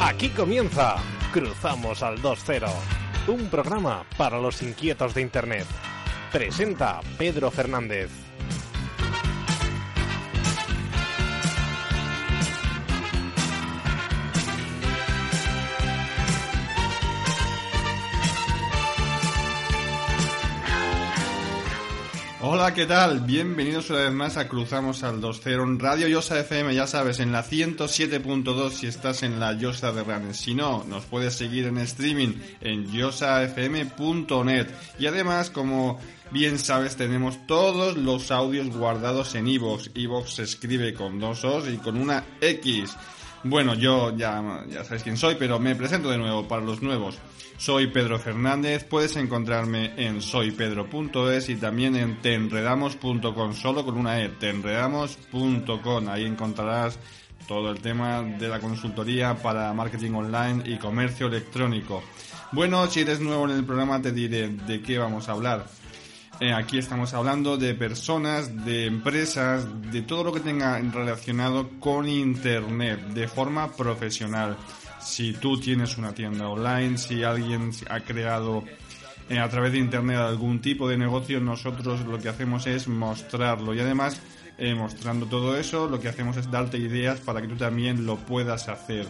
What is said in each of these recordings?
Aquí comienza Cruzamos al 2-0, un programa para los inquietos de Internet. Presenta Pedro Fernández. Hola, ¿qué tal? Bienvenidos una vez más a Cruzamos al 2.0 en Radio Yosa FM, ya sabes, en la 107.2 si estás en la Yosa de Ranes. Si no, nos puedes seguir en streaming en yosafm.net. Y además, como bien sabes, tenemos todos los audios guardados en iVoox. iVoox se escribe con dos O's y con una X. Bueno, yo ya, ya sabéis quién soy, pero me presento de nuevo para los nuevos. Soy Pedro Fernández, puedes encontrarme en soypedro.es y también en tenredamos.com, solo con una E, tenredamos.com. Ahí encontrarás todo el tema de la consultoría para marketing online y comercio electrónico. Bueno, si eres nuevo en el programa te diré de qué vamos a hablar. Eh, aquí estamos hablando de personas, de empresas, de todo lo que tenga relacionado con Internet de forma profesional si tú tienes una tienda online, si alguien ha creado eh, a través de Internet algún tipo de negocio, nosotros lo que hacemos es mostrarlo y además eh, mostrando todo eso, lo que hacemos es darte ideas para que tú también lo puedas hacer.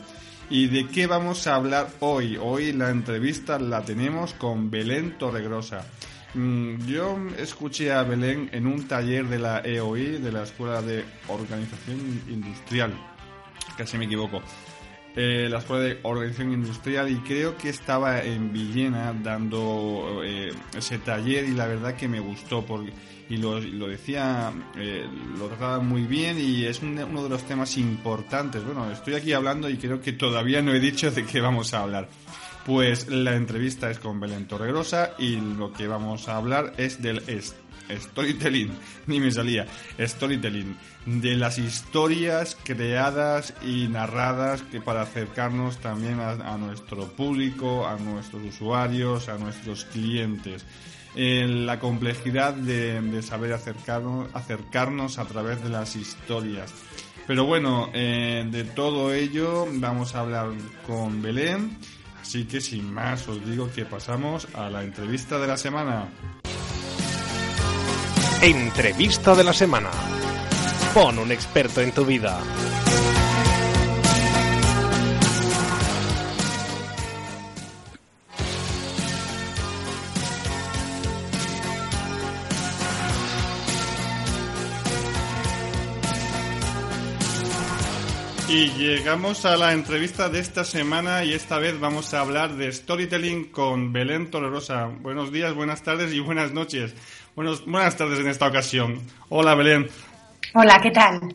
¿Y de qué vamos a hablar hoy? Hoy la entrevista la tenemos con Belén Torregrosa. Mm, yo escuché a Belén en un taller de la EOI, de la Escuela de Organización Industrial, casi me equivoco. Eh, la Escuela de Organización Industrial y creo que estaba en Villena dando eh, ese taller y la verdad que me gustó porque, y lo, decía, eh, lo trataba muy bien y es uno de los temas importantes. Bueno, estoy aquí hablando y creo que todavía no he dicho de qué vamos a hablar. Pues la entrevista es con Belén Torregrosa y lo que vamos a hablar es del storytelling, ni me salía, storytelling, de las historias creadas y narradas que para acercarnos también a, nuestro público, a nuestros usuarios, a nuestros clientes. la complejidad de, saber acercarnos, acercarnos a través de las historias. Pero bueno, eh, de todo ello vamos a hablar con Belén. Así que sin más os digo que pasamos a la entrevista de la semana. Entrevista de la semana. Pon un experto en tu vida. Y llegamos a la entrevista de esta semana y esta vez vamos a hablar de storytelling con Belén Tolorosa. Buenos días, buenas tardes y buenas noches. buenas tardes en esta ocasión. Hola Belén. Hola, ¿qué tal?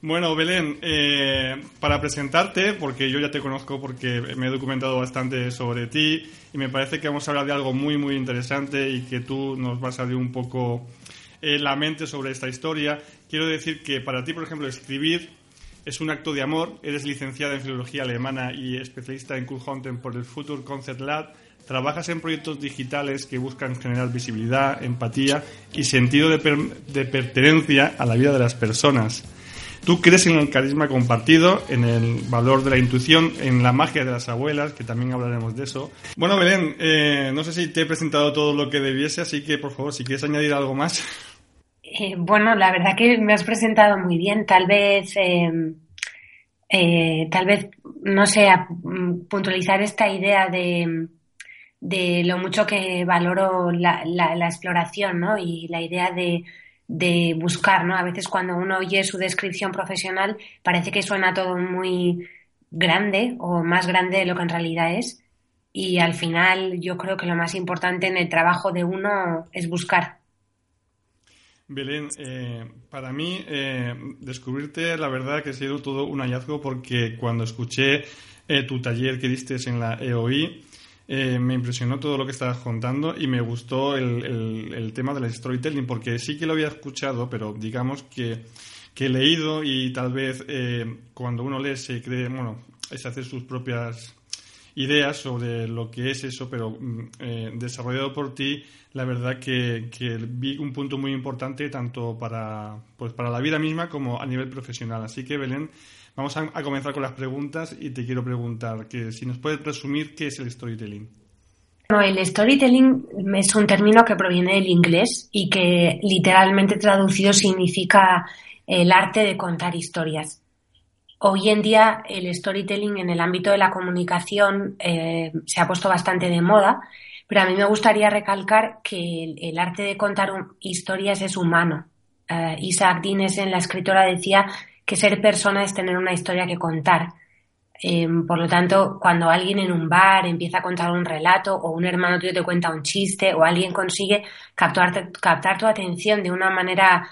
Bueno, Belén, eh, para presentarte, porque yo ya te conozco porque me he documentado bastante sobre ti y me parece que vamos a hablar de algo muy, muy interesante y que tú nos vas a abrir un poco eh, la mente sobre esta historia. Quiero decir que para ti, por ejemplo, escribir es un acto de amor. Eres licenciada en Filología Alemana y especialista en Kulhonten por el Future Concept Lab. Trabajas en proyectos digitales que buscan generar visibilidad, empatía y sentido de, pertenencia a la vida de las personas. Tú crees en el carisma compartido, en el valor de la intuición, en la magia de las abuelas, que también hablaremos de eso. Bueno, Belén, eh, no sé si te he presentado todo lo que debiese, así que por favor, si quieres añadir algo más. Eh, bueno, la verdad que me has presentado muy bien. Tal vez, em, eh, tal vez, no sé, mm, puntualizar esta idea de, de lo mucho que valoro la, la, exploración, ¿no? Y la idea de, de buscar, ¿no? A veces cuando uno oye su descripción profesional parece que suena todo muy grande o más grande de lo que en realidad es. Y al final yo creo que lo más importante en el trabajo de uno es buscar Belén, eh, para mí eh, descubrirte la verdad que ha sido todo un hallazgo porque cuando escuché eh, tu taller que diste en la EOI, me impresionó todo lo que estabas contando y me gustó el, tema del storytelling porque sí que lo había escuchado, pero digamos que, que he leído y tal vez cuando uno lee se cree, bueno, es hacer sus propias ideas sobre lo que es eso, pero mm, eh, desarrollado por ti, la verdad que, vi un punto muy importante tanto para, pues para la vida misma como a nivel profesional. Así que, Belén, vamos a, comenzar con las preguntas y te quiero preguntar que si nos puedes resumir qué es el storytelling. Bueno, el storytelling es un término que proviene del inglés y que literalmente traducido significa el arte de contar historias. Hoy en día el storytelling en el ámbito de la comunicación eh, se ha puesto bastante de moda, pero a mí me gustaría recalcar que el, arte de contar historias es humano. Eh, Isaac Dines, en la escritora, decía que ser persona es tener una historia que contar. Eh, por lo tanto, cuando alguien en un bar empieza a contar un relato o un hermano tuyo te cuenta un chiste o alguien consigue captar tu atención de una manera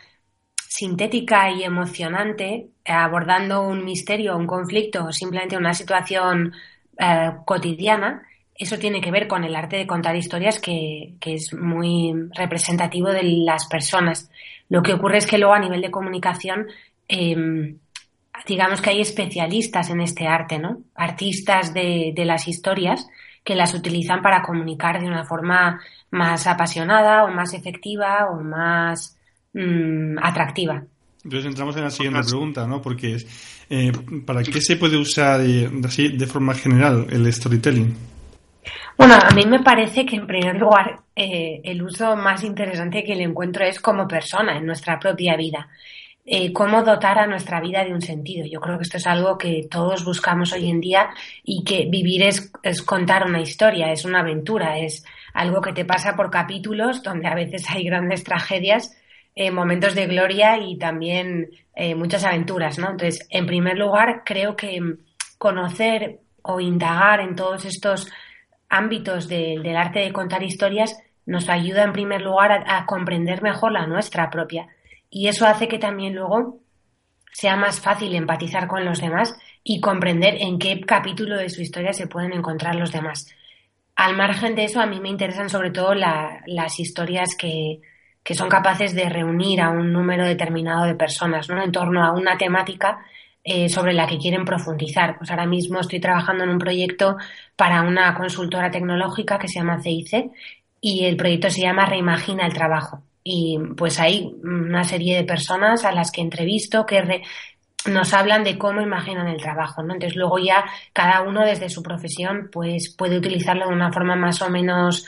sintética y emocionante, eh, abordando un misterio, un conflicto o simplemente una situación eh, cotidiana, eso tiene que ver con el arte de contar historias que, es muy representativo de las personas. Lo que ocurre es que luego a nivel de comunicación, em, digamos que hay especialistas en este arte, ¿no? Artistas de, de las historias que las utilizan para comunicar de una forma más apasionada o más efectiva o más Mm, atractiva. Entonces entramos en la siguiente pregunta, ¿no? Porque eh, ¿para qué se puede usar así de forma general el storytelling? Bueno, a mí me parece que en primer lugar eh, el uso más interesante que le encuentro es como persona en nuestra propia vida. Eh, cómo dotar a nuestra vida de un sentido. Yo creo que esto es algo que todos buscamos hoy en día y que vivir es, es contar una historia, es una aventura, es algo que te pasa por capítulos donde a veces hay grandes tragedias eh, momentos de gloria y también eh, muchas aventuras, ¿no? Entonces, en primer lugar, creo que conocer o indagar en todos estos ámbitos del arte de contar historias nos ayuda en primer lugar a, comprender mejor la nuestra propia. Y eso hace que también luego sea más fácil empatizar con los demás y comprender en qué capítulo de su historia se pueden encontrar los demás. Al margen de eso, a mí me interesan sobre todo las historias que, que son capaces de reunir a un número determinado de personas ¿no? en torno a una temática eh, sobre la que quieren profundizar. Pues ahora mismo estoy trabajando en un proyecto para una consultora tecnológica que se llama CIC y el proyecto se llama Reimagina el trabajo. Y pues hay una serie de personas a las que entrevisto que nos hablan de cómo imaginan el trabajo, ¿no? Entonces luego ya cada uno desde su profesión pues puede utilizarlo de una forma más o menos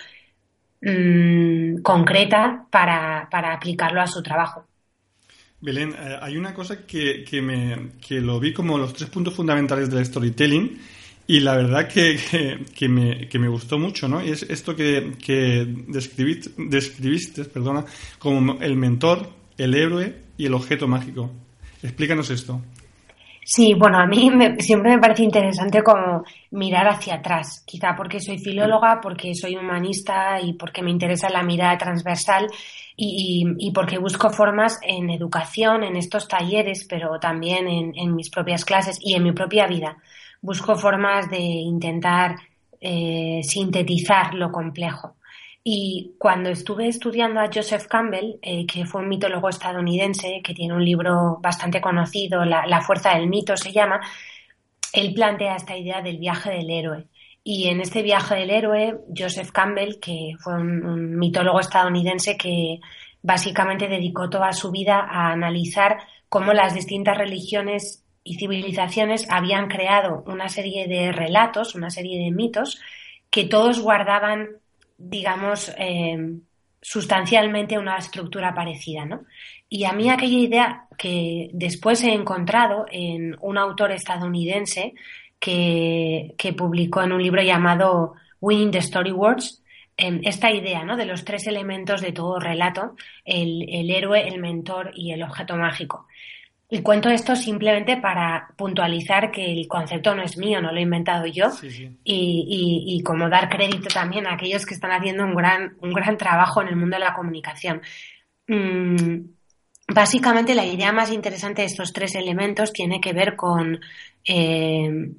Mm, concreta para, para, aplicarlo a su trabajo. Belén, eh, hay una cosa que, que, me, que lo vi como los tres puntos fundamentales del storytelling y la verdad que, que, me, me, gustó mucho, ¿no? Y es esto que, describiste, describiste perdona, como el mentor, el héroe y el objeto mágico. Explícanos esto. Sí, bueno, a mí siempre me parece interesante como mirar hacia atrás, quizá porque soy filóloga, porque soy humanista y porque me interesa la mirada transversal y, y, porque busco formas en educación, en estos talleres, pero también en, en, mis propias clases y en mi propia vida. Busco formas de intentar eh, sintetizar lo complejo. Y cuando estuve estudiando a Joseph Campbell, eh, que fue un mitólogo estadounidense que tiene un libro bastante conocido, La, fuerza del mito se llama, él plantea esta idea del viaje del héroe. Y en este viaje del héroe, Joseph Campbell, que fue un, mitólogo estadounidense que básicamente dedicó toda su vida a analizar cómo las distintas religiones y civilizaciones habían creado una serie de relatos, una serie de mitos, que todos guardaban digamos, eh, sustancialmente una estructura parecida, ¿no? Y a mí aquella idea que después he encontrado en un autor estadounidense que, publicó en un libro llamado Winning the Story Words, em, esta idea ¿no? de los tres elementos de todo relato, el héroe, el mentor y el objeto mágico. Y cuento esto simplemente para puntualizar que el concepto no es mío, no lo he inventado yo. Y, como dar crédito también a aquellos que están haciendo un gran, un gran trabajo en el mundo de la comunicación. Mm, básicamente la idea más interesante de estos tres elementos tiene que ver con, eh,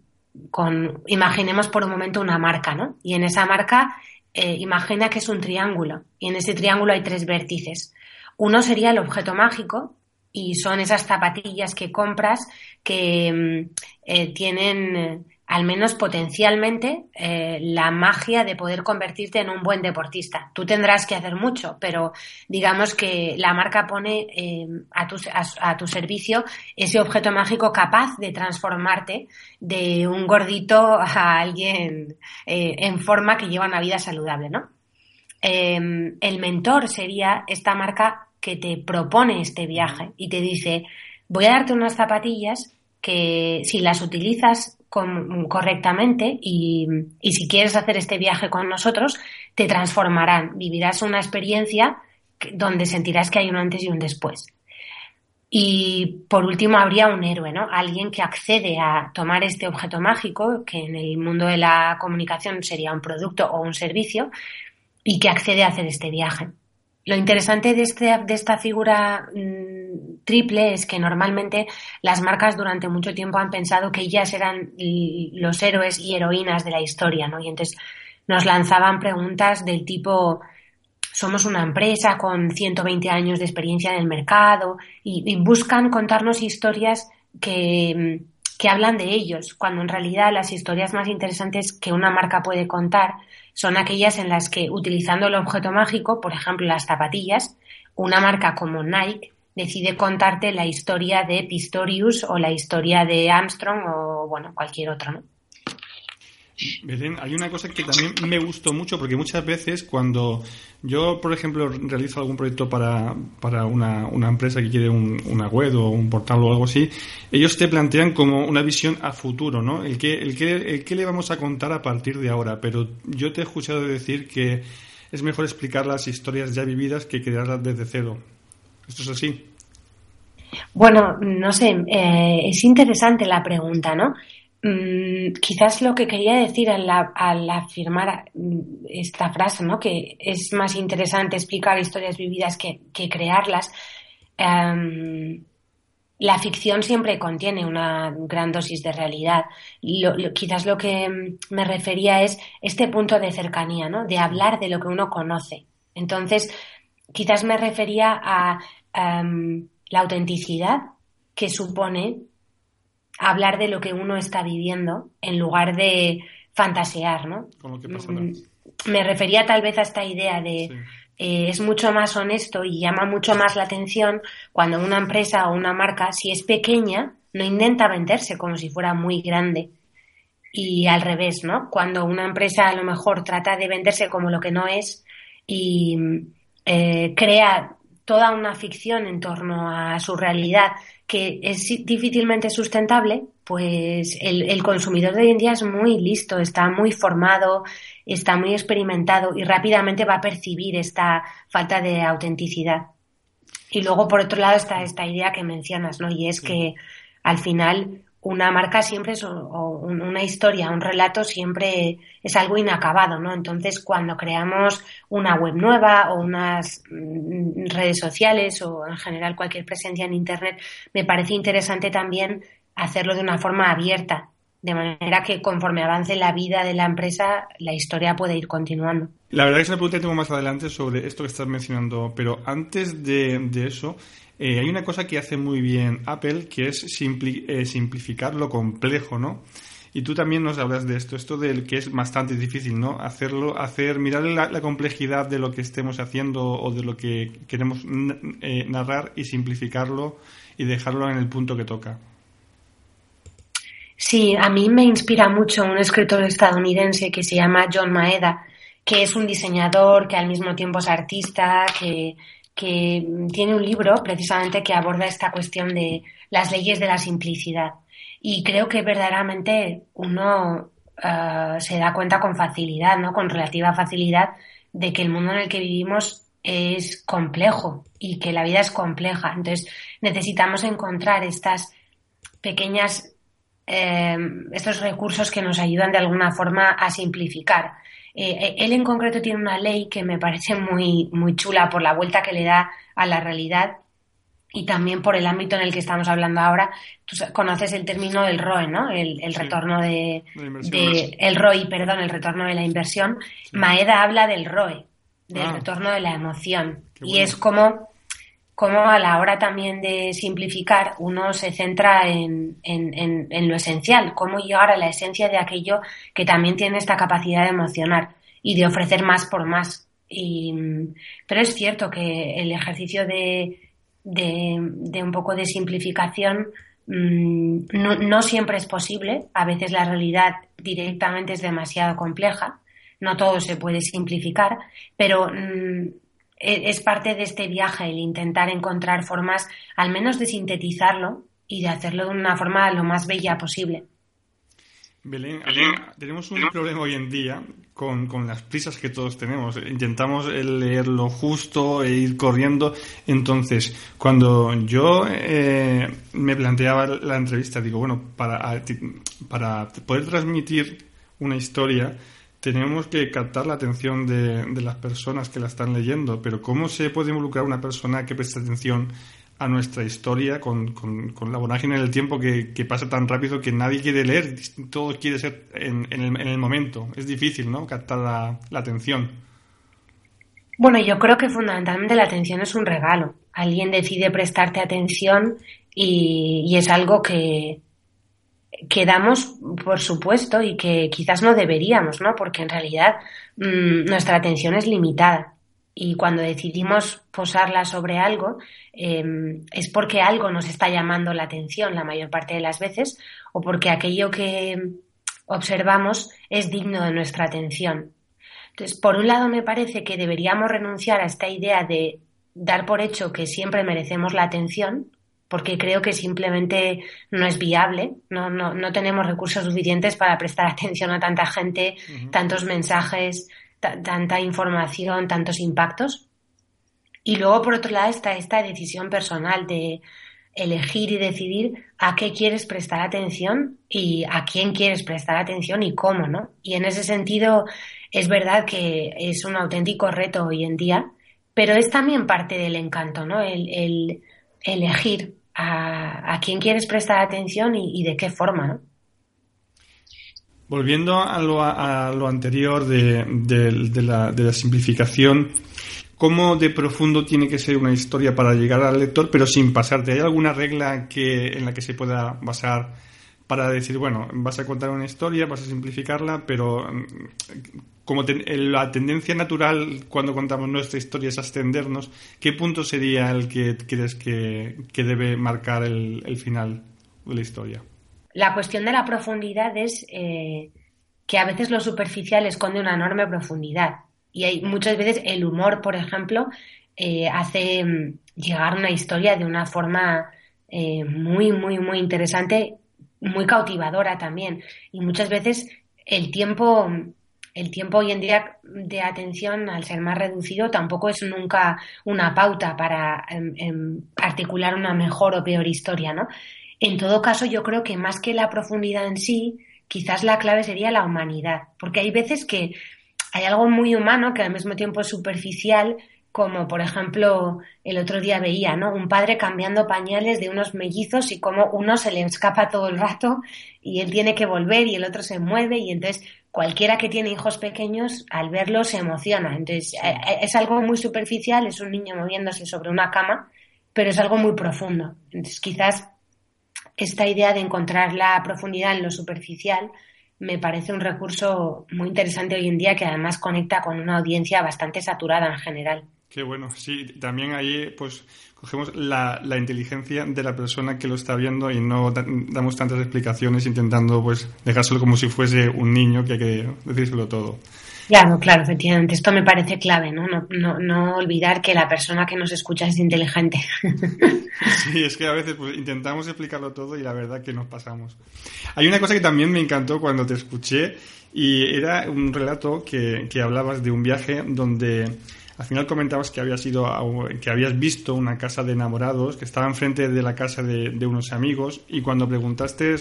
con imaginemos por un momento una marca, ¿no? Y en esa marca eh, imagina que es un triángulo y en ese triángulo hay tres vértices. Uno sería el objeto mágico y son esas zapatillas que compras que mm, eh, tienen al menos potencialmente, eh, la magia de poder convertirte en un buen deportista. Tú tendrás que hacer mucho, pero digamos que la marca pone eh, a, tu, a, tu, servicio ese objeto mágico capaz de transformarte de un gordito a alguien eh, en forma que lleva una vida saludable, ¿no? El mentor sería esta marca que te propone este viaje y te dice, voy a darte unas zapatillas que si las utilizas correctamente y, si quieres hacer este viaje con nosotros, te transformarán. Vivirás una experiencia donde sentirás que hay un antes y un después. Y por último habría un héroe, ¿no? Alguien que accede a tomar este objeto mágico, que en el mundo de la comunicación sería un producto o un servicio, y que accede a hacer este viaje. Lo interesante de, este, esta figura mm, triple es que normalmente las marcas durante mucho tiempo han pensado que ellas eran los héroes y heroínas de la historia, ¿no? Y entonces nos lanzaban preguntas del tipo, somos una empresa con 120 años de experiencia en el mercado y, buscan contarnos historias que, que hablan de ellos, cuando en realidad las historias más interesantes que una marca puede contar son aquellas en las que, utilizando el objeto mágico, por ejemplo las zapatillas, una marca como Nike decide contarte la historia de Pistorius o la historia de Armstrong o, bueno, cualquier otro, ¿no? Belén, hay una cosa que también me gustó mucho porque muchas veces cuando yo, por ejemplo, realizo algún proyecto para, para una, una empresa que quiere una web o un portal o algo así, ellos te plantean como una visión a futuro, ¿no? El que, el que, el que le vamos a contar a partir de ahora, pero yo te he escuchado decir que es mejor explicar las historias ya vividas que crearlas desde cero. ¿Esto es así? Bueno, no sé, eh, es interesante la pregunta, ¿no? Mm, quizás lo que quería decir al, afirmar esta frase, ¿no? que es más interesante explicar historias vividas que, crearlas, em, la ficción siempre contiene una gran dosis de realidad. quizás lo que me refería es este punto de cercanía, ¿no? de hablar de lo que uno conoce. Entonces, quizás me refería a em, la autenticidad que supone hablar de lo que uno está viviendo en lugar de fantasear, ¿no? Mm, me refería tal vez a esta idea de eh, es mucho más honesto y llama mucho más la atención cuando una empresa o una marca, si es pequeña, no intenta venderse como si fuera muy grande. Y al revés, ¿no? Cuando una empresa a lo mejor trata de venderse como lo que no es y eh, crea toda una ficción en torno a su realidad que es difícilmente sustentable, pues el, consumidor de hoy en día es muy listo, está muy formado, está muy experimentado y rápidamente va a percibir esta falta de autenticidad. Y luego, por otro lado, está esta idea que mencionas, ¿no? Y es que al final una marca siempre es, una historia, un relato siempre es algo inacabado, ¿no? Entonces, cuando creamos una web nueva o unas mm, redes sociales o en general cualquier presencia en Internet, me parece interesante también hacerlo de una forma abierta, de manera que conforme avance la vida de la empresa, la historia puede ir continuando. La verdad es que es una pregunta que tengo más adelante sobre esto que estás mencionando, pero antes de eso, eh, hay una cosa que hace muy bien Apple, que es eh, simplificar lo complejo, ¿no? Y tú también nos hablas de esto, esto del que es bastante difícil, ¿no? Hacerlo, hacer, mirar la, complejidad de lo que estemos haciendo o de lo que queremos eh, narrar y simplificarlo y dejarlo en el punto que toca. Sí, a mí me inspira mucho un escritor estadounidense que se llama John Maeda, que es un diseñador, que al mismo tiempo es artista, que que tiene un libro precisamente que aborda esta cuestión de las leyes de la simplicidad. Y creo que verdaderamente uno eh, se da cuenta con facilidad, ¿no? Con relativa facilidad de que el mundo en el que vivimos es complejo y que la vida es compleja. Entonces necesitamos encontrar estas pequeñas, eh, estos recursos que nos ayudan de alguna forma a simplificar. Eh, eh, él en concreto tiene una ley que me parece muy, muy chula por la vuelta que le da a la realidad y también por el ámbito en el que estamos hablando ahora, tú conoces el término del ROE, ¿no? El, retorno de, el ROI, perdón, el retorno de la inversión. Maeda habla del ROE, del ah. retorno de la emoción. Y es como, como a la hora también de simplificar, uno se centra en, en, en, lo esencial, cómo llegar a la esencia de aquello que también tiene esta capacidad de emocionar y de ofrecer más por más. Pero es cierto que el ejercicio de de, un poco de simplificación mm, no, siempre es posible. A veces la realidad directamente es demasiado compleja. No todo se puede simplificar, pero mm, es parte de este viaje el intentar encontrar formas, al menos de sintetizarlo y de hacerlo de una forma lo más bella posible. Belén, tenemos un problema hoy en día con, las prisas que todos tenemos. Intentamos leer lo justo e ir corriendo. Entonces, cuando yo eh, me planteaba la entrevista, digo, bueno, para, para poder transmitir una historia, tenemos que captar la atención de, de las personas que la están leyendo. Pero ¿cómo se puede involucrar una persona que presta atención a nuestra historia con, con, la vorágine del tiempo que, pasa tan rápido que nadie quiere leer, todo quiere ser en, el, momento. Es difícil, ¿no? Captar la, atención. Bueno, yo creo que fundamentalmente la atención es un regalo. Alguien decide prestarte atención y, es algo que, que damos por supuesto y que quizás no deberíamos, ¿no? Porque en realidad mm, nuestra atención es limitada y cuando decidimos posarla sobre algo em, es porque algo nos está llamando la atención la mayor parte de las veces o porque aquello que observamos es digno de nuestra atención. Entonces, por un lado me parece que deberíamos renunciar a esta idea de dar por hecho que siempre merecemos la atención, porque creo que simplemente no es viable, no, no, no tenemos recursos suficientes para prestar atención a tanta gente, tantos mensajes, tanta información, tantos impactos. Y luego, por otro lado, está esta decisión personal de elegir y decidir a qué quieres prestar atención y a quién quieres prestar atención y cómo, ¿no? Y en ese sentido, es verdad que es un auténtico reto hoy en día, pero es también parte del encanto, ¿no? El, elegir a, quién quieres prestar atención y, de qué forma. Volviendo a lo, anterior de, la, simplificación, ¿cómo de profundo tiene que ser una historia para llegar al lector, pero sin pasarte? ¿Hay alguna regla que, en la que se pueda basar para decir, bueno, vas a contar una historia, vas a simplificarla, pero mm, como la tendencia natural cuando contamos nuestra historia es ascendernos, ¿qué punto sería el que crees que, debe marcar el final de la historia? la cuestión de la profundidad es eh, que a veces lo superficial esconde una enorme profundidad. Y hay muchas veces el humor, por ejemplo, eh, hace mm, llegar una historia de una forma eh, muy, muy, muy interesante, muy cautivadora también. Y muchas veces el tiempo, el tiempo hoy en día de atención, al ser más reducido, tampoco es nunca una pauta para em, em, articular una mejor o peor historia, ¿no? En todo caso, yo creo que más que la profundidad en sí, quizás la clave sería la humanidad, porque hay veces que hay algo muy humano que al mismo tiempo es superficial, como por ejemplo el otro día veía, ¿no? Un padre cambiando pañales de unos mellizos y como uno se le escapa todo el rato y él tiene que volver y el otro se mueve y entonces cualquiera que tiene hijos pequeños al verlo se emociona. Entonces eh, eh, es algo muy superficial, es un niño moviéndose sobre una cama, pero es algo muy profundo. Entonces quizás esta idea de encontrar la profundidad en lo superficial me parece un recurso muy interesante hoy en día que además conecta con una audiencia bastante saturada en general. Qué bueno, sí, también ahí pues cogemos la, la inteligencia de la persona que lo está viendo y no damos tantas explicaciones intentando pues dejárselo como si fuese un niño que hay que decírselo todo. Claro, claro, efectivamente. Esto me parece clave, ¿no? No, no, no olvidar que la persona que nos escucha es inteligente. Sí, es que a veces pues, intentamos explicarlo todo y la verdad que nos pasamos. Hay una cosa que también me encantó cuando te escuché y era un relato que, que hablabas de un viaje donde al final comentabas que habías ido que habías visto una casa de enamorados que estaba enfrente de la casa de, de unos amigos y cuando preguntaste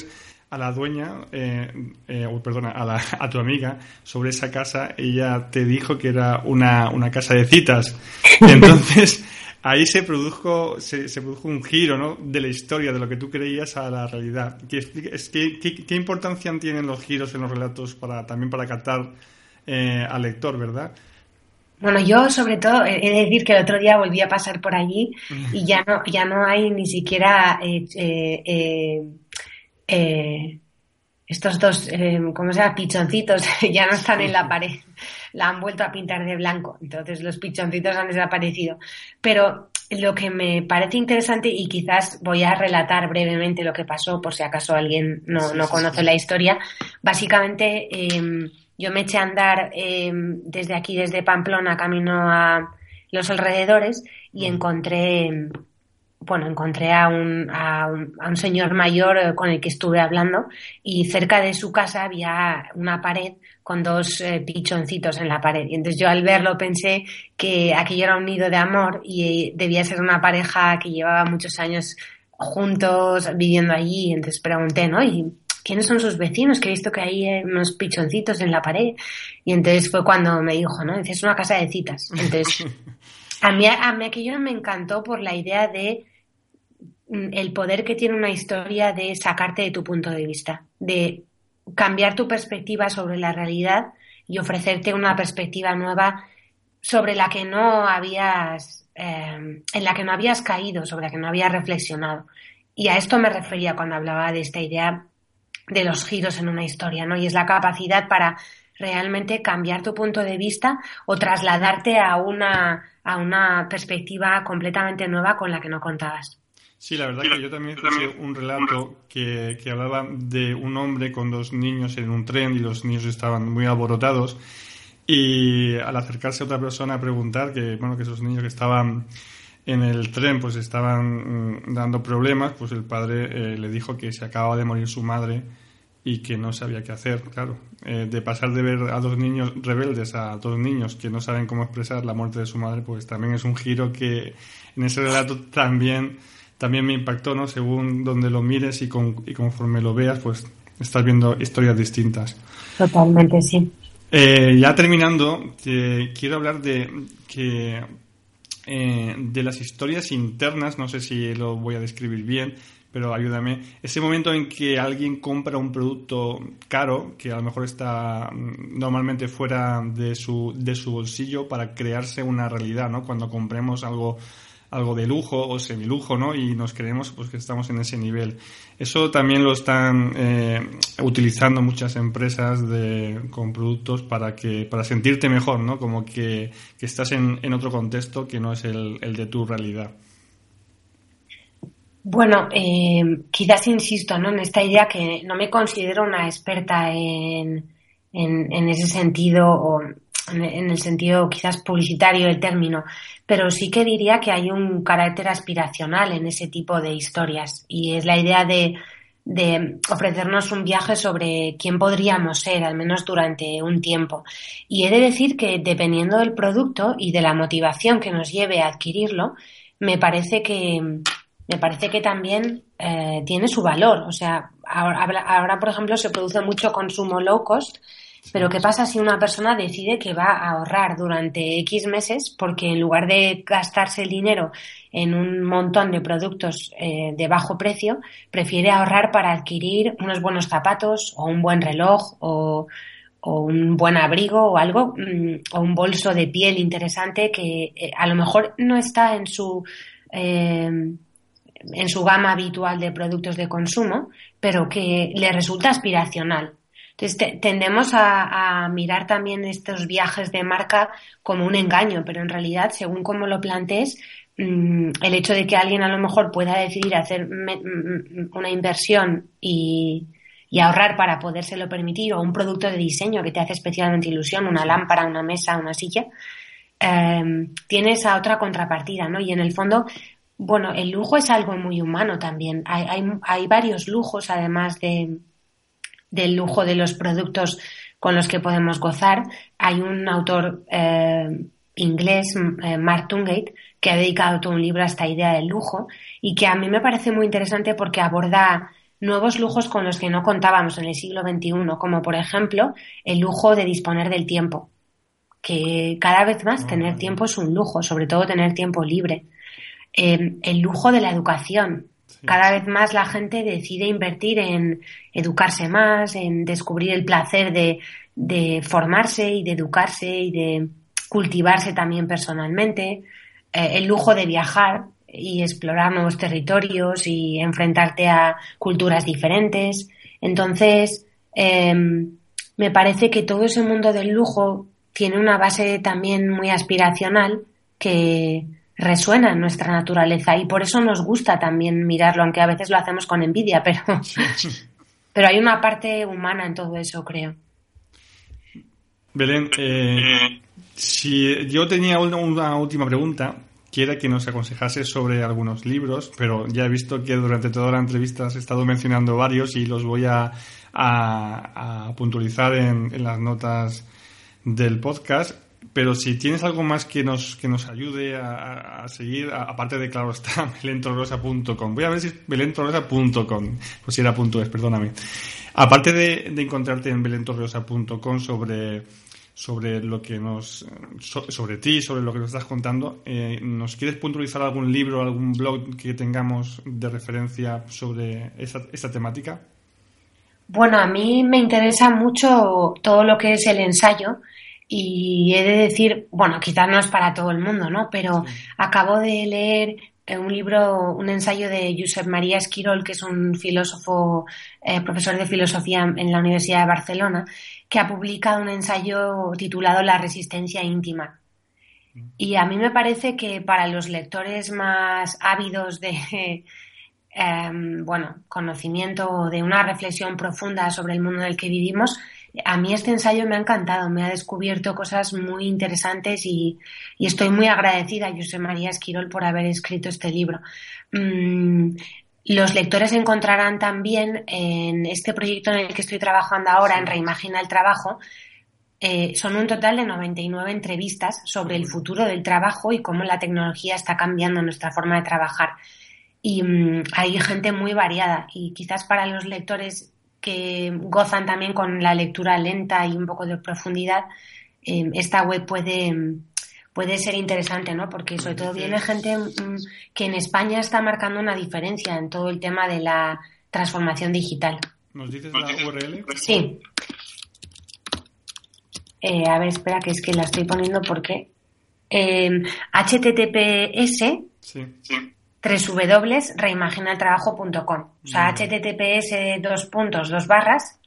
a la dueña, eh, eh, o perdona, a, la, a, tu amiga sobre esa casa, ella te dijo que era una, una casa de citas. Entonces, ahí se produjo, se, produjo un giro ¿no? de la historia, de lo que tú creías a la realidad. ¿Qué, qué, qué importancia tienen los giros en los relatos para también para captar eh, al lector, verdad? Bueno, yo sobre todo he de decir que el otro día volví a pasar por allí y ya no, ya no hay ni siquiera eh, eh, eh, estos dos, ¿cómo se llama? Pichoncitos, ya no están en la pared, la han vuelto a pintar de blanco, entonces los pichoncitos han desaparecido. Pero lo que me parece interesante y quizás voy a relatar brevemente lo que pasó por si acaso alguien no, no conoce la historia, básicamente em, yo me eché a andar em, desde aquí, desde Pamplona, camino a los alrededores y encontré, bueno, encontré a un, a un, señor mayor eh, con el que estuve hablando y cerca de su casa había una pared con dos eh, pichoncitos en la pared. Y entonces yo al verlo pensé que aquello era un nido de amor y eh, debía ser una pareja que llevaba muchos años juntos viviendo allí. Entonces pregunté, ¿no? Y ¿quiénes son sus vecinos? Que he visto que hay unos pichoncitos en la pared. Y entonces fue cuando me dijo, ¿no? Dice, es una casa de citas. Entonces, a mí, a mí aquello me encantó por la idea de mm, el poder que tiene una historia de sacarte de tu punto de vista, de cambiar tu perspectiva sobre la realidad y ofrecerte una perspectiva nueva sobre la que no habías, eh, en la que no habías caído, sobre la que no habías reflexionado. Y a esto me refería cuando hablaba de esta idea de los giros en una historia, ¿no? Y es la capacidad para realmente cambiar tu punto de vista o trasladarte a una, a una perspectiva completamente nueva con la que no contabas. Sí, la verdad que yo también escuché un relato que, que hablaba de un hombre con dos niños en un tren y los niños estaban muy alborotados y al acercarse a otra persona a preguntar que, bueno, que esos niños que estaban en el tren pues estaban mm, dando problemas, pues el padre eh, le dijo que se acababa de morir su madre y que no sabía qué hacer, claro. Eh, de pasar de ver a dos niños rebeldes a dos niños que no saben cómo expresar la muerte de su madre, pues también es un giro que en ese relato también, también me impactó, ¿no? Según donde lo mires y, y conforme lo veas, pues estás viendo historias distintas. Totalmente, sí. Eh, ya terminando, quiero hablar de que eh, de las historias internas, no sé si lo voy a describir bien, pero ayúdame. Ese momento en que alguien compra un producto caro, que a lo mejor está mm, normalmente fuera de su, de su bolsillo, para crearse una realidad, ¿no? Cuando compremos algo algo de lujo o semilujo, ¿no? Y nos creemos pues que estamos en ese nivel. Eso también lo están eh, utilizando muchas empresas con productos para que para sentirte mejor, ¿no? Como que, estás en, en, otro contexto que no es el, de tu realidad. Bueno, eh, quizás insisto ¿no? en esta idea que no me considero una experta en, en, en ese sentido o en el sentido quizás publicitario del término, pero sí que diría que hay un carácter aspiracional en ese tipo de historias y es la idea de, de ofrecernos un viaje sobre quién podríamos ser, al menos durante un tiempo. Y he de decir que dependiendo del producto y de la motivación que nos lleve a adquirirlo, me parece que, me parece que también eh, tiene su valor. O sea, ahora, ahora, por ejemplo, se produce mucho consumo low cost pero ¿qué pasa si una persona decide que va a ahorrar durante X meses porque en lugar de gastarse el dinero en un montón de productos eh, de bajo precio, prefiere ahorrar para adquirir unos buenos zapatos o un buen reloj o, un buen abrigo o algo, mm, o un bolso de piel interesante que eh, a lo mejor no está en su... Eh, en su gama habitual de productos de consumo, pero que le resulta aspiracional. Entonces tendemos a, mirar también estos viajes de marca como un engaño, pero en realidad, según como lo plantees, mm, el hecho de que alguien a lo mejor pueda decidir hacer una inversión y, ahorrar para podérselo permitir, o un producto de diseño que te hace especialmente ilusión, una lámpara, una mesa, una silla, eh, tiene esa otra contrapartida, ¿no? Y en el fondo, bueno, el lujo es algo muy humano también. hay varios lujos, además de, del lujo de los productos con los que podemos gozar. Hay un autor eh, inglés, eh, Mark Tungate, que ha dedicado todo un libro a esta idea del lujo y que a mí me parece muy interesante porque aborda nuevos lujos con los que no contábamos en el siglo XXI, como por ejemplo el lujo de disponer del tiempo, que cada vez más ah, tener tiempo es un lujo, sobre todo tener tiempo libre. eh, el lujo de la educación. Cada vez más la gente decide invertir en educarse más, en descubrir el placer de, de formarse y de educarse y de cultivarse también personalmente, eh, el lujo de viajar y explorar nuevos territorios y enfrentarte a culturas diferentes. Entonces, em, me parece que todo ese mundo del lujo tiene una base también muy aspiracional que resuena en nuestra naturaleza y por eso nos gusta también mirarlo, aunque a veces lo hacemos con envidia, pero, pero hay una parte humana en todo eso, creo. Belén, eh, si yo tenía una, última pregunta, quiera que nos aconsejase sobre algunos libros, pero ya he visto que durante toda la entrevista has estado mencionando varios y los voy a, puntualizar en, las notas del podcast. Pero si tienes algo más que nos, que nos ayude a, seguir, aparte de, claro, está belentorrosa.com. Voy a ver si es belentorrosa.com, pues si era punto es, perdóname. Aparte de, de encontrarte en belentorrosa.com sobre sobre lo que nos sobre ti, sobre lo que nos estás contando. Eh, ¿Nos quieres puntualizar algún libro, algún blog que tengamos de referencia sobre esta, temática? Bueno, a mí me interesa mucho todo lo que es el ensayo y he de decir, bueno, quizás no es para todo el mundo, ¿no? Pero acabo de leer un libro, un ensayo de Josep María Esquirol, que es un filósofo, eh, profesor de filosofía en la Universidad de Barcelona, que ha publicado un ensayo titulado La resistencia íntima. Y a mí me parece que para los lectores más ávidos de em, bueno, conocimiento o de una reflexión profunda sobre el mundo en el que vivimos, a mí este ensayo me ha encantado, me ha descubierto cosas muy interesantes y, estoy muy agradecida a José María Esquirol por haber escrito este libro. Mm, los lectores encontrarán también en este proyecto en el que estoy trabajando ahora, en Reimagina el Trabajo, eh, son un total de 99 entrevistas sobre el futuro del trabajo y cómo la tecnología está cambiando nuestra forma de trabajar. Y mm, hay gente muy variada y quizás para los lectores que gozan también con la lectura lenta y un poco de profundidad, eh, esta web puede puede ser interesante, ¿no? Porque sobre todo viene gente mm, que en España está marcando una diferencia en todo el tema de la transformación digital. ¿Nos dices la URL? Sí. Eh, a ver, espera, que es que la estoy poniendo porque https sí. www.reimaginaltrabajo.com o sea, https dos puntos, dos barras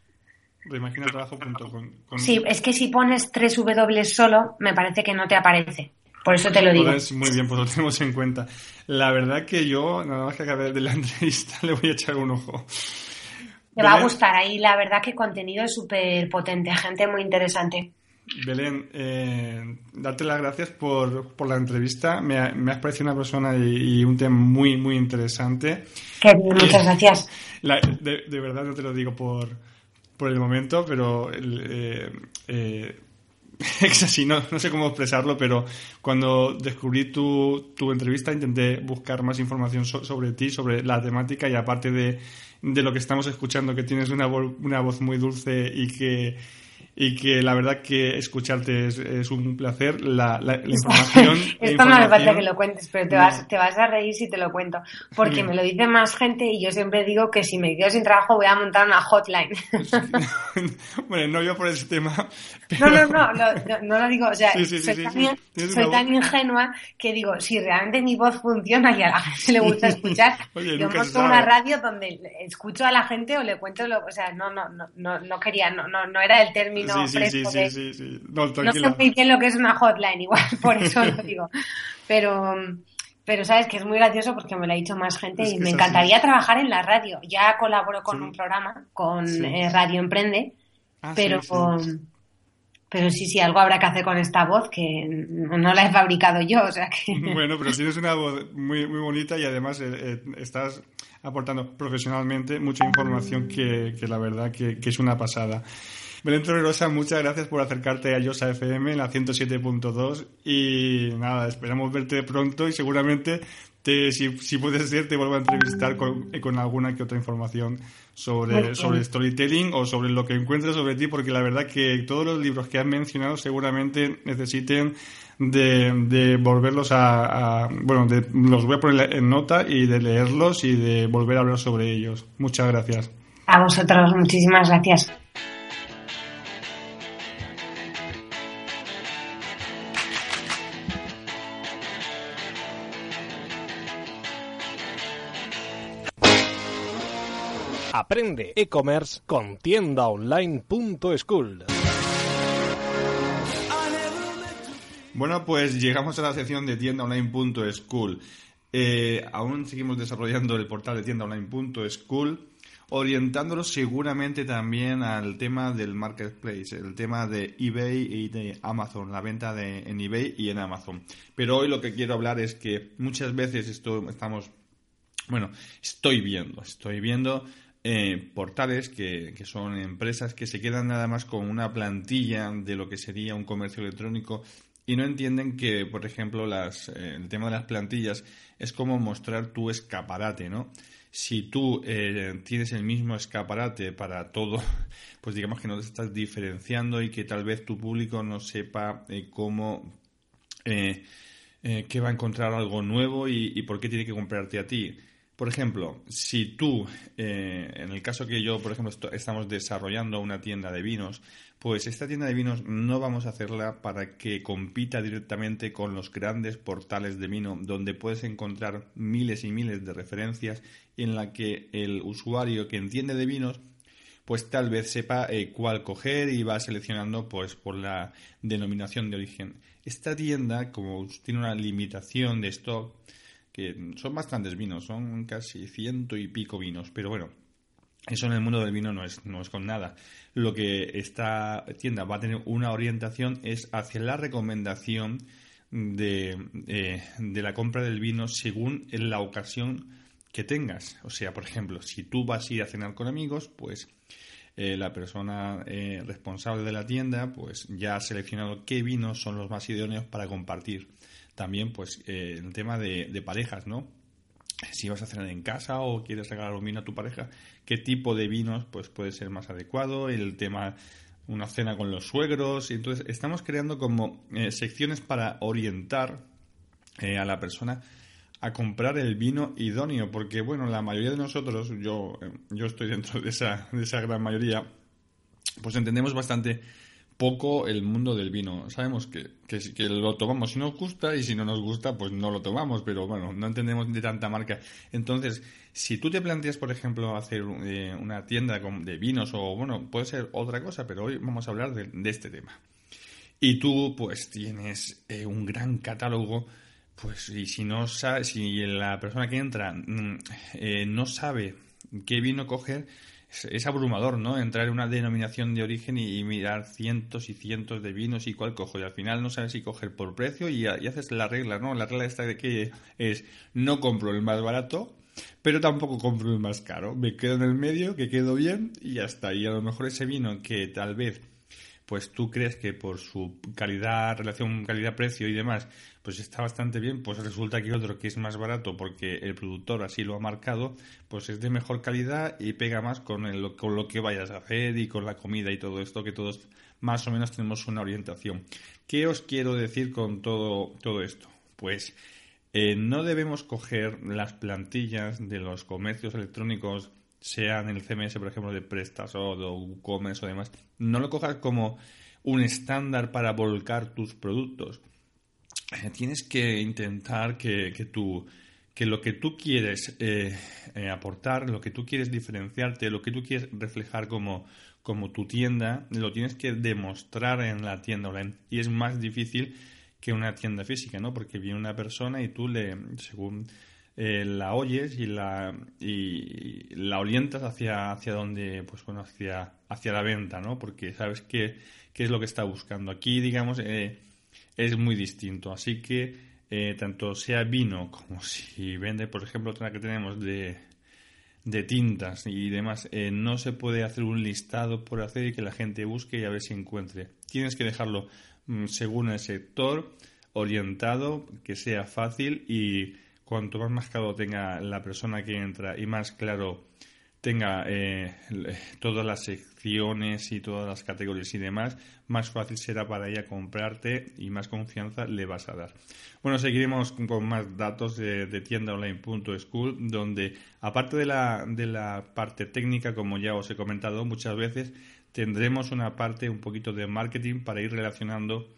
Reimaginatrabajo.com. Sí, es que si pones tres W solo, me parece que no te aparece. Por eso te lo digo. muy bien, pues lo tenemos en cuenta. La verdad que yo, nada más que acabar de la entrevista, le voy a echar un ojo. Me va a gustar ahí, la verdad que contenido es súper potente, gente muy interesante. Belén, eh, darte las gracias por, por la entrevista. Me, me, has parecido una persona y, un tema muy, muy interesante. muchas gracias. de, verdad no te lo digo por, por el momento, pero eh, eh, es así, no, no, sé cómo expresarlo, pero cuando descubrí tu, tu entrevista intenté buscar más información sobre ti, sobre la temática y aparte de, de, lo que estamos escuchando, que tienes una, una voz muy dulce y que y que la verdad que escucharte es, un placer. La, la, información. Esto no me falta que lo cuentes, pero te vas, te vas a reír si te lo cuento. Porque me lo dice más gente y yo siempre digo que si me quedo sin trabajo voy a montar una hotline. bueno, no yo por ese tema. No, no, no, no, lo digo. O sea, soy, tan, ingenua que digo, si realmente mi voz funciona y a la gente le gusta escuchar, yo monto una radio donde escucho a la gente o le cuento lo. O sea, no, no, no, no, quería, no, no, no era el término no, sí, sí, sí, sí, No, no, sé muy bien lo que es una hotline, igual, por eso lo digo. Pero, pero sabes que es muy gracioso porque me lo ha dicho más gente y me encantaría trabajar en la radio. Ya colaboro con un programa, con eh, Radio Emprende, ah, pero Pero sí, sí, algo habrá que hacer con esta voz que no la he fabricado yo, o sea que... Bueno, pero tienes una voz muy, muy bonita y además eh, eh, estás aportando profesionalmente mucha información que, que la verdad que, que es una pasada. Belén Torrerosa, muchas gracias por acercarte a Yosa FM en la 107.2 y nada, esperamos verte pronto y seguramente si, si puede ser, te vuelvo a entrevistar con, con alguna que otra información sobre, sobre storytelling o sobre lo que encuentres sobre ti, porque la verdad que todos los libros que has mencionado seguramente necesiten de, de volverlos a, bueno, de, los voy a poner en nota y de leerlos y de volver a hablar sobre ellos. Muchas gracias. A vosotros, muchísimas gracias. Aprende e-commerce con tiendaonline.school. Bueno, pues llegamos a la sección de tiendaonline.school. Eh, aún seguimos desarrollando el portal de tiendaonline.school, orientándolo seguramente también al tema del marketplace, el tema de eBay y de Amazon, la venta de, en eBay y en Amazon. Pero hoy lo que quiero hablar es que muchas veces esto estamos, bueno, estoy viendo, estoy viendo eh, portales que, son empresas que se quedan nada más con una plantilla de lo que sería un comercio electrónico y no entienden que, por ejemplo, las, eh, el tema de las plantillas es como mostrar tu escaparate, ¿no? Si tú eh, tienes el mismo escaparate para todo, pues digamos que no te estás diferenciando y que tal vez tu público no sepa cómo, que va a encontrar algo nuevo y por qué tiene que comprarte a ti. Por ejemplo, si tú, eh, en el caso que yo, por ejemplo, estamos desarrollando una tienda de vinos, pues esta tienda de vinos no vamos a hacerla para que compita directamente con los grandes portales de vino, donde puedes encontrar miles y miles de referencias en la que el usuario que entiende de vinos pues tal vez sepa eh, cuál coger y va seleccionando pues por la denominación de origen. Esta tienda, como tiene una limitación de stock, que son bastantes vinos, son casi ciento y pico vinos, pero bueno, eso en el mundo del vino no es, no es con nada. Lo que esta tienda va a tener una orientación es hacia la recomendación de, eh, de la compra del vino según la ocasión que tengas. O sea, por ejemplo, si tú vas a ir a cenar con amigos, pues eh, la persona eh, responsable de la tienda pues ya ha seleccionado qué vinos son los más idóneos para compartir también pues eh, el tema de, parejas, ¿no? Si vas a cenar en casa o quieres regalar un vino a tu pareja, qué tipo de vinos pues puede ser más adecuado, el tema una cena con los suegros, y entonces estamos creando como eh, secciones para orientar eh, a la persona a comprar el vino idóneo, porque bueno, la mayoría de nosotros, yo, yo estoy dentro de esa, de esa gran mayoría, pues entendemos bastante poco el mundo del vino. Sabemos que, que, que, lo tomamos si nos gusta y si no nos gusta, pues no lo tomamos, pero bueno, no entendemos de tanta marca. Entonces, si tú te planteas, por ejemplo, hacer eh, una tienda de vinos o, bueno, puede ser otra cosa, pero hoy vamos a hablar de, este tema. Y tú, pues, tienes eh, un gran catálogo, pues, y si no sabe, si la persona que entra mm, eh, no sabe qué vino coger, es, abrumador, ¿no? Entrar en una denominación de origen y, mirar cientos y cientos de vinos y cuál cojo. Y al final no sabes si coger por precio y, haces la regla, ¿no? La regla esta de que es no compro el más barato, pero tampoco compro el más caro. Me quedo en el medio, que quedo bien y ya está. Y a lo mejor ese vino que tal vez pues tú crees que por su calidad, relación calidad-precio y demás, pues está bastante bien, pues resulta que otro que es más barato porque el productor así lo ha marcado, pues es de mejor calidad y pega más con, el, con lo que vayas a hacer y con la comida y todo esto, que todos más o menos tenemos una orientación. ¿Qué os quiero decir con todo, todo esto? Pues eh, no debemos coger las plantillas de los comercios electrónicos sean el CMS, por ejemplo, de PrestaShop o WooCommerce o demás, no lo cojas como un estándar para volcar tus productos. Eh, tienes que intentar que, que, que lo que tú quieres eh, eh, aportar, lo que tú quieres diferenciarte, lo que tú quieres reflejar como, como tu tienda, lo tienes que demostrar en la tienda. Y es más difícil que una tienda física, ¿no? Porque viene una persona y tú le, según eh, la oyes y la, y la orientas hacia, hacia donde, pues bueno, hacia, hacia la venta, ¿no? Porque sabes qué, qué es lo que está buscando. Aquí, digamos, eh, es muy distinto. Así que, eh, tanto sea vino como si vende, por ejemplo, otra que tenemos de, de tintas y demás, no se puede hacer un listado por hacer y que la gente busque y a ver si encuentre. Tienes que dejarlo mm, según el sector, orientado, que sea fácil y cuanto más mascado tenga la persona que entra y más claro tenga eh, todas las secciones y todas las categorías y demás, más fácil será para ella comprarte y más confianza le vas a dar. Bueno, seguiremos con más datos de, de tiendaonline.school, donde aparte de la, de la parte técnica, como ya os he comentado muchas veces, tendremos una parte un poquito de marketing para ir relacionando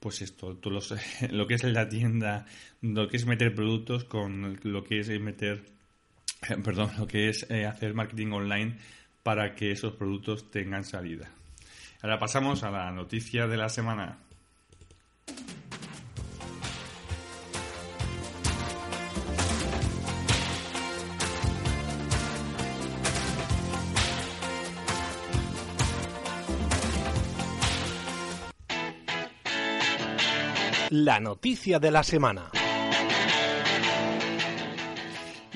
pues esto, lo que es la tienda, lo que es meter productos con lo que es meter perdón, lo que es eh, hacer marketing online para que esos productos tengan salida. Ahora pasamos a la noticia de la semana. La noticia de la semana.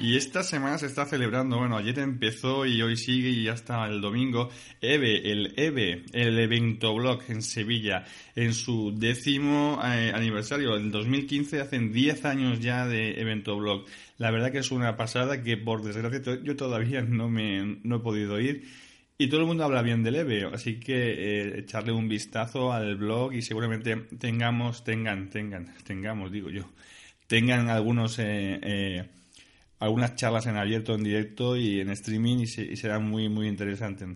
Y esta semana se está celebrando, bueno, ayer empezó y hoy sigue y hasta el domingo, EVE, el EVE, el evento blog en Sevilla, en su décimo eh, aniversario. En 2015 hacen 10 años ya de evento blog. La verdad que es una pasada que por desgracia yo todavía no me no he podido ir. Y todo el mundo habla bien del EVE, así que eh, echarle un vistazo al blog y seguramente tengamos, tengan, tengan, tengamos, digo yo, tengan algunos eh, algunas charlas en abierto, en directo y en streaming y, serán muy, muy interesantes.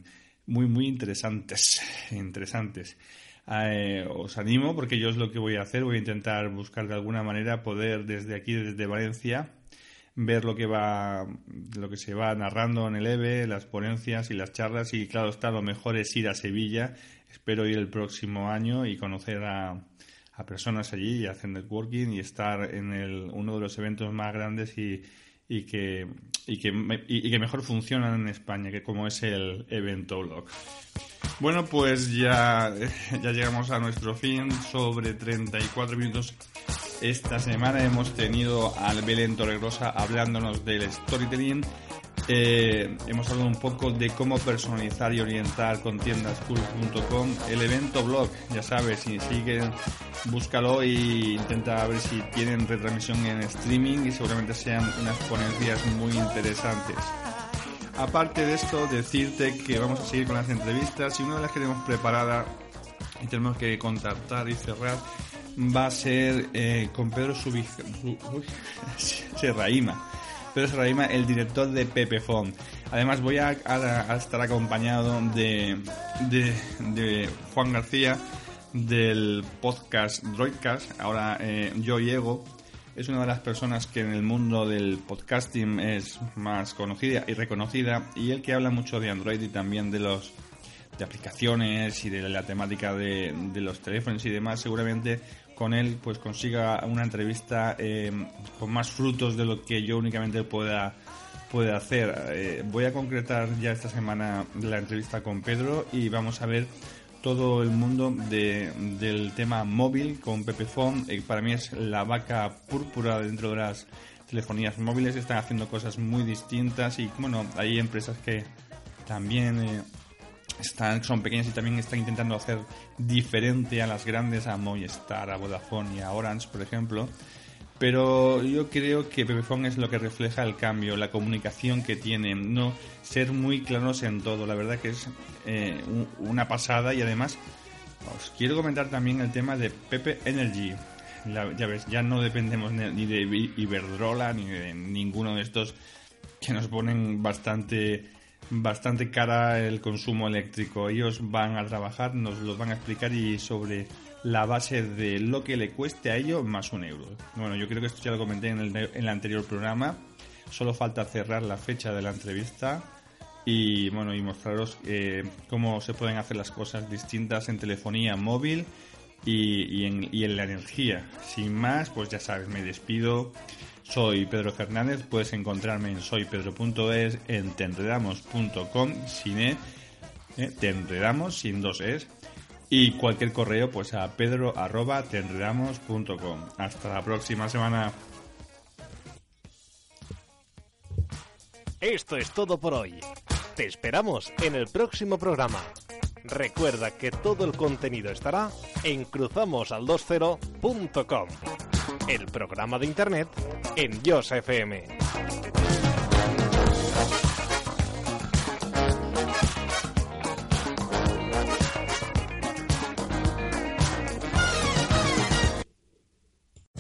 Muy, muy interesantes. Interesantes. Eh, os animo porque yo es lo que voy a hacer. Voy a intentar buscar de alguna manera poder desde aquí, desde Valencia, ver lo que va, lo que se va narrando en el EVE, las ponencias y las charlas. Y claro está, lo mejor es ir a Sevilla. Espero ir el próximo año y conocer a, a personas allí y hacer networking y estar en el, uno de los eventos más grandes y y que, y que, y que mejor funcionan en España, que como es el evento blog. Bueno, pues ya, ya llegamos a nuestro fin, sobre 34 minutos. Esta semana hemos tenido al Belén Torregrosa hablándonos del storytelling eh, hemos hablado un poco de cómo personalizar y orientar con tiendascool.com. El evento blog, ya sabes, si siguen, búscalo y intenta ver si tienen retransmisión en streaming y seguramente sean unas ponencias muy interesantes. Aparte de esto, decirte que vamos a seguir con las entrevistas y una de las que tenemos preparada y tenemos que contactar y cerrar va a ser eh, con Pedro Subij... Serraima Pedro Serraima, el director de Pepefon. Además voy a, estar acompañado de, de, Juan García del podcast Droidcast, ahora eh, Yo y Ego. Es una de las personas que en el mundo del podcasting es más conocida y reconocida y el que habla mucho de Android y también de los de aplicaciones y de la temática de, de los teléfonos y demás seguramente con él pues consiga una entrevista eh, con más frutos de lo que yo únicamente pueda puede hacer. Eh, voy a concretar ya esta semana la entrevista con Pedro y vamos a ver todo el mundo del tema móvil con Pepefon. Eh, para mí es la vaca púrpura dentro de las telefonías móviles. Están haciendo cosas muy distintas y bueno, hay empresas que también están, son pequeñas y también están intentando hacer diferente a las grandes, a Movistar, a Vodafone y a Orange, por ejemplo. Pero yo creo que Pepefon es lo que refleja el cambio, la comunicación que tienen, no ser muy claros en todo. La verdad que es eh, una pasada y además os quiero comentar también el tema de Pepe Energy. ya ves, ya no dependemos ni de Iberdrola ni de ninguno de estos que nos ponen bastante bastante cara el consumo eléctrico. Ellos van a trabajar, nos lo van a explicar y sobre la base de lo que le cueste a ellos más un euro. Bueno, yo creo que esto ya lo comenté en el, anterior programa. Solo falta cerrar la fecha de la entrevista y bueno y mostraros eh, cómo se pueden hacer las cosas distintas en telefonía móvil y, en, y en la energía. Sin más, pues ya sabes, me despido. Soy Pedro Fernández, puedes encontrarme en soypedro.es, en tenredamos.com, sin e, eh, tenredamos, sin dos es, y cualquier correo pues a pedro arroba tenredamos.com. Hasta la próxima semana. Esto es todo por hoy. Te esperamos en el próximo programa. Recuerda que todo el contenido estará en cruzamosal20.com. el programa de Internet en Jos